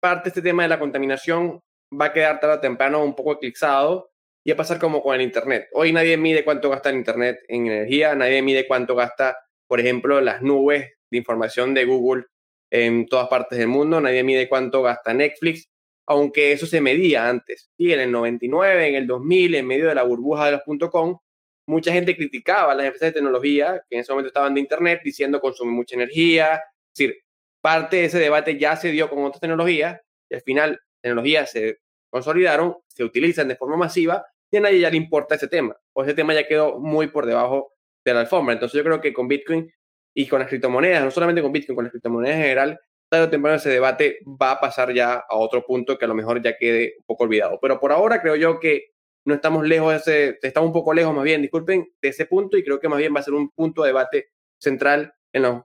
Speaker 2: parte de este tema de la contaminación va a quedar tarde o temprano un poco eclipsado y a pasar como con el Internet. Hoy nadie mide cuánto gasta el Internet en energía, nadie mide cuánto gasta, por ejemplo, las nubes de información de Google en todas partes del mundo, nadie mide cuánto gasta Netflix, aunque eso se medía antes. Y en el 99, en el 2000, en medio de la burbuja de los .com, mucha gente criticaba a las empresas de tecnología que en ese momento estaban de Internet diciendo consume mucha energía. Es decir, parte de ese debate ya se dio con otras tecnologías y al final tecnologías se consolidaron, se utilizan de forma masiva y a nadie ya le importa ese tema. O ese tema ya quedó muy por debajo de la alfombra. Entonces yo creo que con Bitcoin y con las criptomonedas, no solamente con Bitcoin, con las criptomonedas en general, tarde o temprano ese debate va a pasar ya a otro punto que a lo mejor ya quede un poco olvidado. Pero por ahora creo yo que no estamos lejos de ese, estamos un poco lejos más bien, disculpen, de ese punto y creo que más bien va a ser un punto de debate central en los,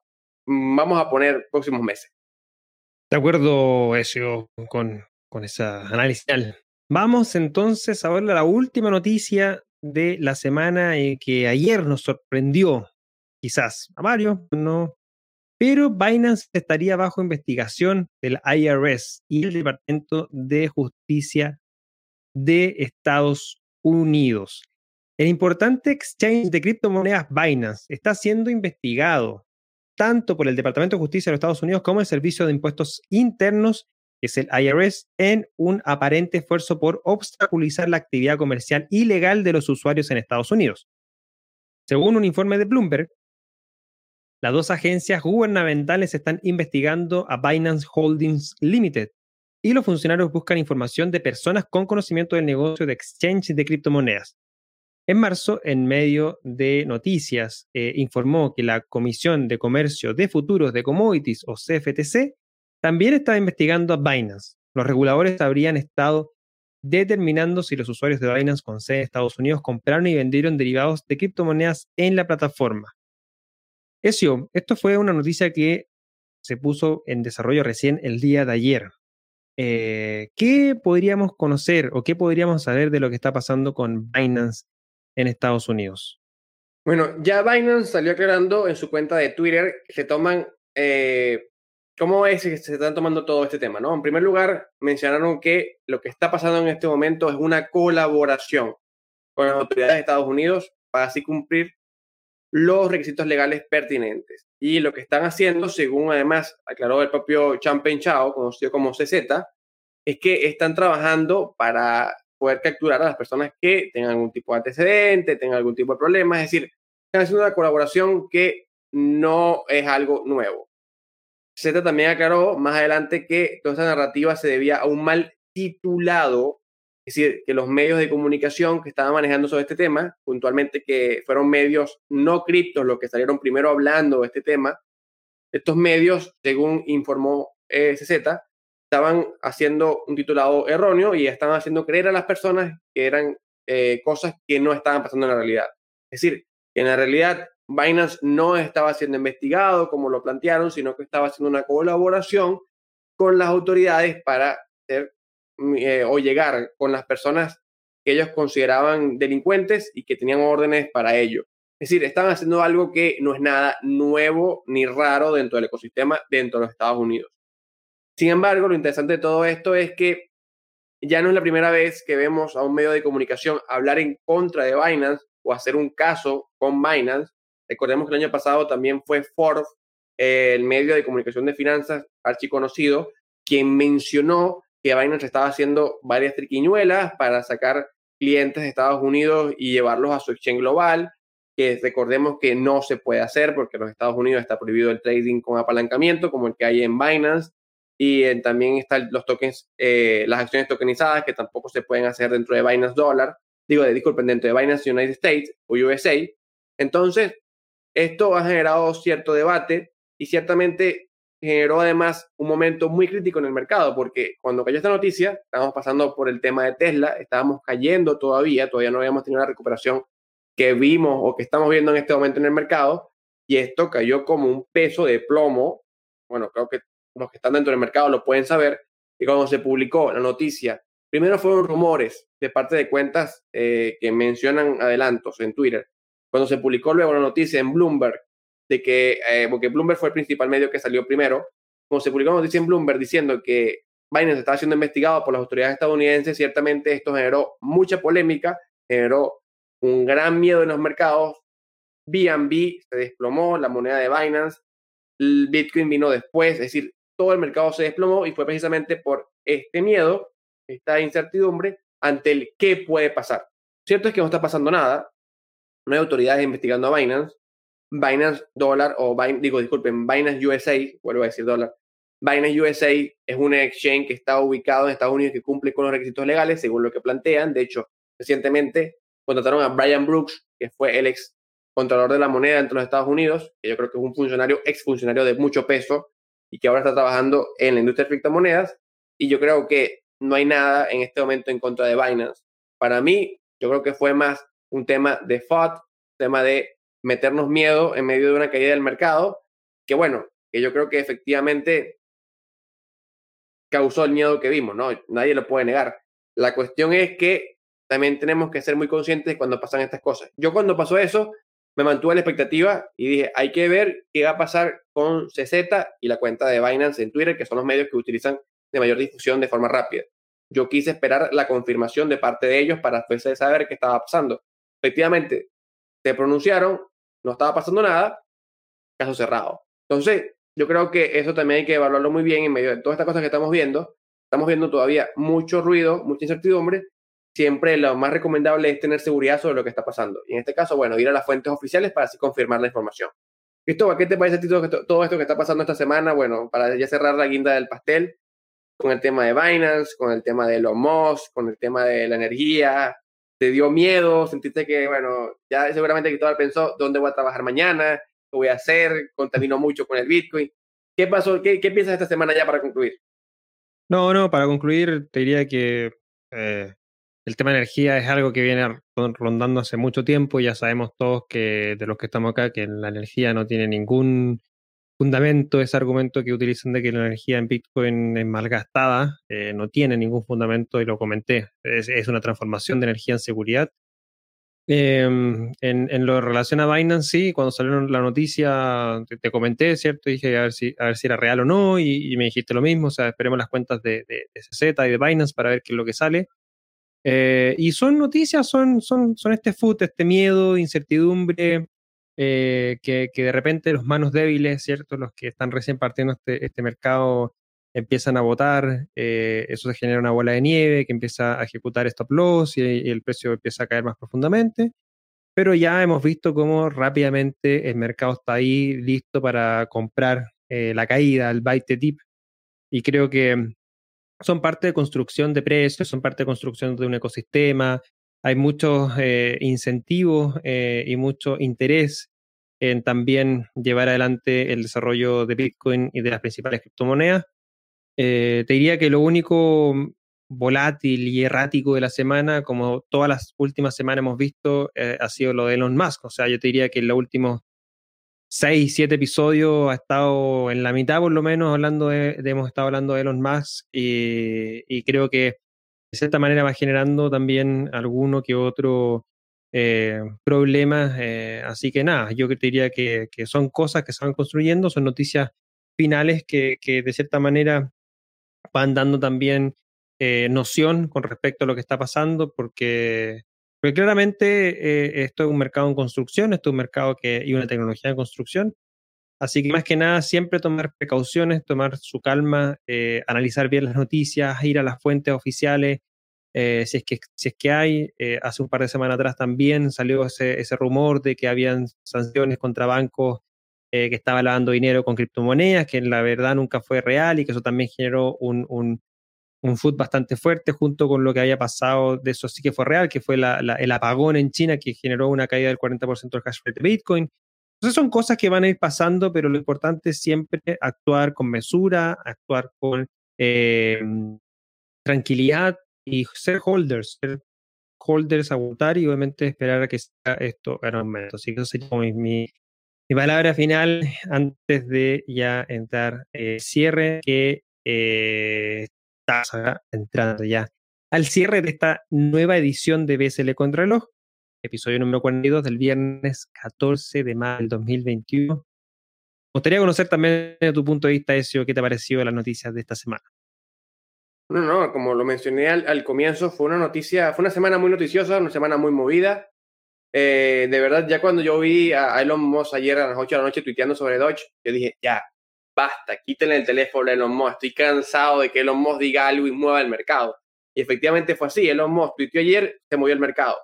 Speaker 2: vamos a poner, próximos meses.
Speaker 1: De acuerdo, Ezio, con, con ese análisis. Vamos entonces a ver la última noticia de la semana y que ayer nos sorprendió, quizás a Mario, no, pero Binance estaría bajo investigación del IRS y el Departamento de Justicia de Estados Unidos. El importante exchange de criptomonedas Binance está siendo investigado tanto por el Departamento de Justicia de los Estados Unidos como el Servicio de Impuestos Internos, que es el IRS, en un aparente esfuerzo por obstaculizar la actividad comercial ilegal de los usuarios en Estados Unidos. Según un informe de Bloomberg, las dos agencias gubernamentales están investigando a Binance Holdings Limited, y los funcionarios buscan información de personas con conocimiento del negocio de exchange de criptomonedas. En marzo, en medio de noticias, eh, informó que la Comisión de Comercio de Futuros de Commodities, o CFTC, también estaba investigando a Binance. Los reguladores habrían estado determinando si los usuarios de Binance con sede en Estados Unidos compraron y vendieron derivados de criptomonedas en la plataforma. Eso, esto fue una noticia que se puso en desarrollo recién el día de ayer. Eh, ¿qué podríamos conocer o qué podríamos saber de lo que está pasando con Binance en Estados Unidos?
Speaker 2: Bueno, ya Binance salió aclarando en su cuenta de Twitter que se toman, eh, ¿cómo es que se están tomando todo este tema? ¿no? En primer lugar, mencionaron que lo que está pasando en este momento es una colaboración con las autoridades de Estados Unidos para así cumplir los requisitos legales pertinentes. Y lo que están haciendo, según además aclaró el propio Champagne Chao, conocido como CZ, es que están trabajando para poder capturar a las personas que tengan algún tipo de antecedente, tengan algún tipo de problema. Es decir, están haciendo una colaboración que no es algo nuevo. Z también aclaró más adelante que toda esta narrativa se debía a un mal titulado es decir, que los medios de comunicación que estaban manejando sobre este tema, puntualmente que fueron medios no criptos los que salieron primero hablando de este tema, estos medios, según informó CZ, estaban haciendo un titulado erróneo y estaban haciendo creer a las personas que eran eh, cosas que no estaban pasando en la realidad. Es decir, que en la realidad Binance no estaba siendo investigado como lo plantearon, sino que estaba haciendo una colaboración con las autoridades para ser eh, o llegar con las personas que ellos consideraban delincuentes y que tenían órdenes para ello. Es decir, están haciendo algo que no es nada nuevo ni raro dentro del ecosistema dentro de los Estados Unidos. Sin embargo, lo interesante de todo esto es que ya no es la primera vez que vemos a un medio de comunicación hablar en contra de Binance o hacer un caso con Binance. Recordemos que el año pasado también fue Forbes, el medio de comunicación de finanzas archiconocido, quien mencionó que Binance estaba haciendo varias triquiñuelas para sacar clientes de Estados Unidos y llevarlos a su exchange global, que recordemos que no se puede hacer porque en los Estados Unidos está prohibido el trading con apalancamiento, como el que hay en Binance, y también están los tokens, eh, las acciones tokenizadas que tampoco se pueden hacer dentro de Binance Dollar, digo, de, disculpen, dentro de Binance United States o USA. Entonces, esto ha generado cierto debate y ciertamente generó además un momento muy crítico en el mercado, porque cuando cayó esta noticia, estábamos pasando por el tema de Tesla, estábamos cayendo todavía, todavía no habíamos tenido la recuperación que vimos o que estamos viendo en este momento en el mercado, y esto cayó como un peso de plomo. Bueno, creo que los que están dentro del mercado lo pueden saber, y cuando se publicó la noticia, primero fueron rumores de parte de cuentas eh, que mencionan adelantos en Twitter. Cuando se publicó luego la noticia en Bloomberg de que, eh, porque Bloomberg fue el principal medio que salió primero, como se publicó noticia en Bloomberg diciendo que Binance estaba siendo investigado por las autoridades estadounidenses, ciertamente esto generó mucha polémica, generó un gran miedo en los mercados. BNB se desplomó, la moneda de Binance, el Bitcoin vino después, es decir, todo el mercado se desplomó y fue precisamente por este miedo, esta incertidumbre ante el qué puede pasar. Cierto es que no está pasando nada, no hay autoridades investigando a Binance. Binance dólar, o digo, disculpen, Binance USA, vuelvo a decir dólar. Binance USA es un exchange que está ubicado en Estados Unidos que cumple con los requisitos legales, según lo que plantean. De hecho, recientemente contrataron a Brian Brooks, que fue el ex controlador de la moneda entre los Estados Unidos, que yo creo que es un funcionario, ex funcionario de mucho peso y que ahora está trabajando en la industria de criptomonedas. Y yo creo que no hay nada en este momento en contra de Binance. Para mí, yo creo que fue más un tema de FOD, tema de meternos miedo en medio de una caída del mercado, que bueno, que yo creo que efectivamente causó el miedo que vimos, ¿no? Nadie lo puede negar. La cuestión es que también tenemos que ser muy conscientes cuando pasan estas cosas. Yo cuando pasó eso, me mantuve la expectativa y dije, hay que ver qué va a pasar con CZ y la cuenta de Binance en Twitter, que son los medios que utilizan de mayor difusión de forma rápida. Yo quise esperar la confirmación de parte de ellos para después saber qué estaba pasando. Efectivamente, se pronunciaron, no estaba pasando nada, caso cerrado. Entonces, yo creo que eso también hay que evaluarlo muy bien en medio de todas estas cosas que estamos viendo. Estamos viendo todavía mucho ruido, mucha incertidumbre. Siempre lo más recomendable es tener seguridad sobre lo que está pasando. Y en este caso, bueno, ir a las fuentes oficiales para así confirmar la información. Cristóbal, ¿qué te parece a ti todo esto que está pasando esta semana? Bueno, para ya cerrar la guinda del pastel, con el tema de Binance, con el tema de los Musk, con el tema de la energía, te dio miedo, sentiste que, bueno, ya seguramente Cristóbal pensó, ¿dónde voy a trabajar mañana? ¿Qué voy a hacer? Contaminó mucho con el Bitcoin. ¿Qué pasó? ¿Qué, qué piensas esta semana ya para concluir?
Speaker 1: No, no, para concluir, te diría que eh, el tema de energía es algo que viene rondando hace mucho tiempo. Ya sabemos todos que de los que estamos acá que la energía no tiene ningún fundamento, ese argumento que utilizan de que la energía en Bitcoin es malgastada, eh, no tiene ningún fundamento y lo comenté. Es, una transformación de energía en seguridad. Em, en, lo relación a Binance, sí, cuando salió la noticia te, comenté, ¿cierto? Dije a ver, si, a ver si era real o no y, me dijiste lo mismo, o sea, esperemos las cuentas de, de, de CZ y de Binance para ver qué es lo que sale. Eh, y son noticias, son, son, son este foot, este miedo, incertidumbre, eh, que, de repente los manos débiles, ¿cierto? Los que están recién partiendo este, este mercado empiezan a votar, eh, eso se genera una bola de nieve que empieza a ejecutar stop loss y, el precio empieza a caer más profundamente. Pero ya hemos visto cómo rápidamente el mercado está ahí listo para comprar la caída, el buy the dip. Y creo que son parte de construcción de precios, son parte de construcción de un ecosistema. Hay muchos eh, incentivos eh, y mucho interés en también llevar adelante el desarrollo de Bitcoin y de las principales criptomonedas. Eh, te diría que lo único volátil y errático de la semana, como todas las últimas semanas hemos visto, ha sido lo de Elon Musk. O sea, yo te diría que en los últimos seis, siete episodios ha estado en la mitad por lo menos hablando de, hemos estado hablando de Elon Musk y, creo que de cierta manera va generando también alguno que otro eh, problema. Eh, así que nada, yo te diría que, son cosas que se van construyendo, son noticias finales que, de cierta manera van dando también eh, noción con respecto a lo que está pasando, porque porque claramente eh, esto es un mercado en construcción, esto es un mercado que, y una tecnología en construcción. Así que más que nada, siempre tomar precauciones, tomar su calma, eh, analizar bien las noticias, ir a las fuentes oficiales, eh, si, es que, si es que hay. hace un par de semanas atrás también salió ese, ese rumor de que habían sanciones contra bancos que estaban lavando dinero con criptomonedas, que en la verdad nunca fue real y que eso también generó un, un, un food bastante fuerte junto con lo que había pasado, de eso sí que fue real, que fue el apagón en China que generó una caída del 40% del hash rate de Bitcoin. Entonces son cosas que van a ir pasando, pero lo importante es siempre actuar con mesura, actuar con eh, tranquilidad y ser holders, ser holders, aguantar y obviamente esperar a que sea esto en aumento. Así que eso sería mi, mi, palabra final antes de ya entrar eh, cierre, que eh, entrando ya al cierre de esta nueva edición de BSL Contrarreloj, episodio número 42 del viernes 14 de mayo del 2021. Me gustaría conocer también de tu punto de vista, Ezio, qué te ha parecido las noticias de esta semana.
Speaker 2: No, no, como lo mencioné al, comienzo, fue una noticia, fue una semana muy noticiosa, una semana muy movida. Eh, de verdad, ya cuando yo vi a Elon Musk ayer a las 8 de la noche tuiteando sobre Dodge, yo dije, ya, basta, quítenle el teléfono a Elon Musk, estoy cansado de que Elon Musk diga algo y mueva el mercado. Y efectivamente fue así, Elon Musk tuiteó ayer, se movió el mercado.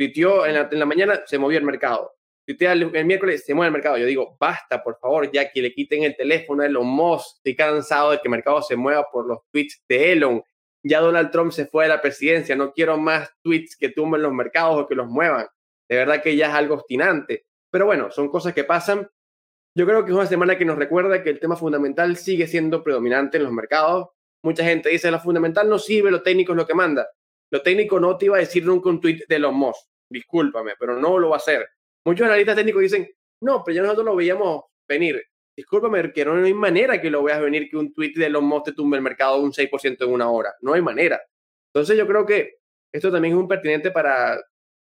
Speaker 2: Tuiteó en la, en la mañana, se movió el mercado. Tuitea el, el, miércoles, se mueve el mercado. Yo digo, basta, por favor, ya que le quiten el teléfono a Elon Musk. Estoy cansado de que el mercado se mueva por los tweets de Elon. Ya Donald Trump se fue de la presidencia. No quiero más tweets que tumben los mercados o que los muevan. De verdad que ya es algo obstinante. Pero bueno, son cosas que pasan. Yo creo que es una semana que nos recuerda que el tema fundamental sigue siendo predominante en los mercados. Mucha gente dice, lo fundamental no sirve, lo técnico es lo que manda. Lo técnico no te iba a decir nunca un tweet de los Musk. Discúlpame, pero no lo va a hacer. Muchos analistas técnicos dicen, no, pero ya nosotros lo veíamos venir. Discúlpame, que no hay manera que lo veas venir que un tweet de los Musk te tumbe el mercado un 6% en una hora. No hay manera. Entonces yo creo que esto también es un pertinente para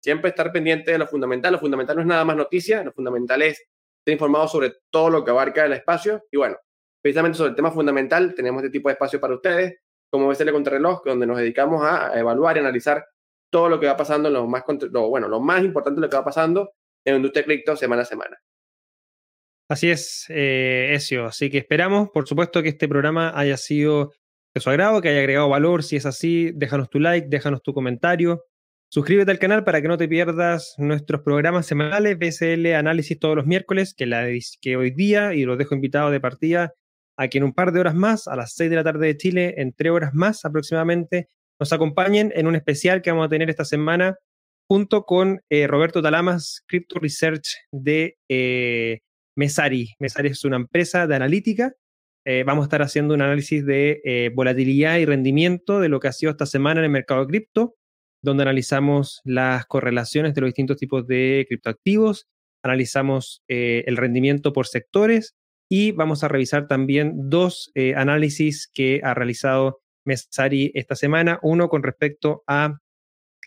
Speaker 2: siempre estar pendiente de lo fundamental. Lo fundamental no es nada más noticia, lo fundamental es estar informado sobre todo lo que abarca el espacio. Y bueno, precisamente sobre el tema fundamental tenemos este tipo de espacio para ustedes, como BCL Contrarreloj, donde nos dedicamos a evaluar y analizar todo lo que va pasando, lo más, bueno, lo más importante de lo que va pasando en la industria cripto semana a semana.
Speaker 1: Así es, eh, Ezio. Así que esperamos, por supuesto, que este programa haya sido de su agrado, que haya agregado valor. Si es así, déjanos tu like, déjanos tu comentario. Suscríbete al canal para que no te pierdas nuestros programas semanales, BSL Análisis todos los miércoles, que, la, que hoy día, y los dejo invitados de partida, a en un par de horas más, a las 6 de la tarde de Chile, en tres horas más aproximadamente, nos acompañen en un especial que vamos a tener esta semana junto con eh, Roberto Talamas, Crypto Research de eh, Mesari. Mesari es una empresa de analítica. Eh, vamos a estar haciendo un análisis de volatilidad y rendimiento de lo que ha sido esta semana en el mercado de cripto, donde analizamos las correlaciones de los distintos tipos de criptoactivos, analizamos el rendimiento por sectores y vamos a revisar también dos análisis que ha realizado Mesari esta semana. Uno con respecto a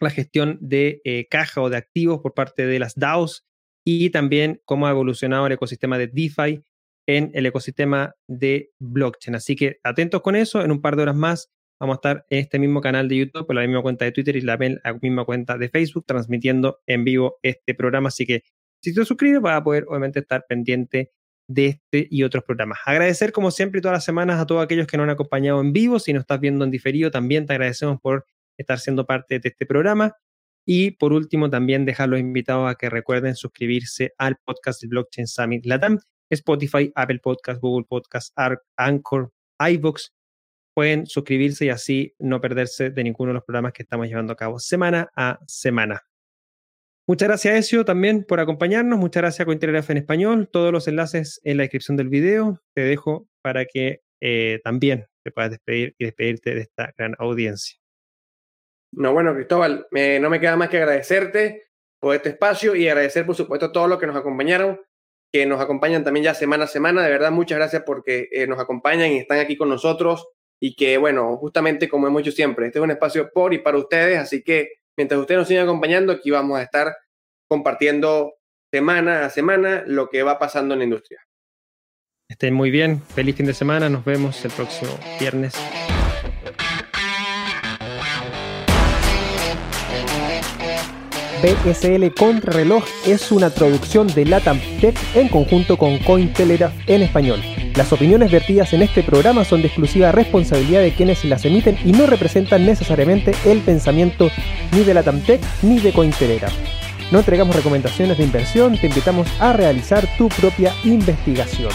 Speaker 1: la gestión de caja o de activos por parte de las DAOs y también cómo ha evolucionado el ecosistema de DeFi en el ecosistema de blockchain. Así que atentos con eso, en un par de horas más vamos a estar en este mismo canal de YouTube, por la misma cuenta de Twitter y la, misma cuenta de Facebook, transmitiendo en vivo este programa. Así que si te suscribes, vas a poder obviamente estar pendiente de este y otros programas. Agradecer como siempre todas las semanas a todos aquellos que nos han acompañado en vivo. Si nos estás viendo en diferido, también te agradecemos por estar siendo parte de este programa. Y por último, también dejar los invitados a que recuerden suscribirse al podcast de Blockchain Summit Latam, Spotify, Apple Podcast, Google Podcast, Anchor, iVoox. Pueden suscribirse y así no perderse de ninguno de los programas que estamos llevando a cabo semana a semana. Muchas gracias, Ezio, también por acompañarnos. Muchas gracias Cointelegraph en español. Todos los enlaces en la descripción del video. Te dejo para que eh, también te puedas despedir y despedirte de esta gran audiencia.
Speaker 2: No, bueno, Cristóbal, me, no me queda más que agradecerte por este espacio y agradecer, por supuesto, a todos los que nos acompañaron, que nos acompañan también ya semana a semana. De verdad, muchas gracias porque eh, nos acompañan y están aquí con nosotros y que, bueno, justamente como hemos dicho siempre, este es un espacio por y para ustedes, así que mientras ustedes nos sigan acompañando, aquí vamos a estar compartiendo semana a semana lo que va pasando en la industria.
Speaker 1: Estén muy bien, feliz fin de semana, nos vemos el próximo viernes. BSL Contrarreloj es una traducción de Latam Tech en conjunto con Cointelegraph en español. Las opiniones vertidas en este programa son de exclusiva responsabilidad de quienes las emiten y no representan necesariamente el pensamiento ni de Latam Tech ni de Cointelegraph. No entregamos recomendaciones de inversión, te invitamos a realizar tu propia investigación.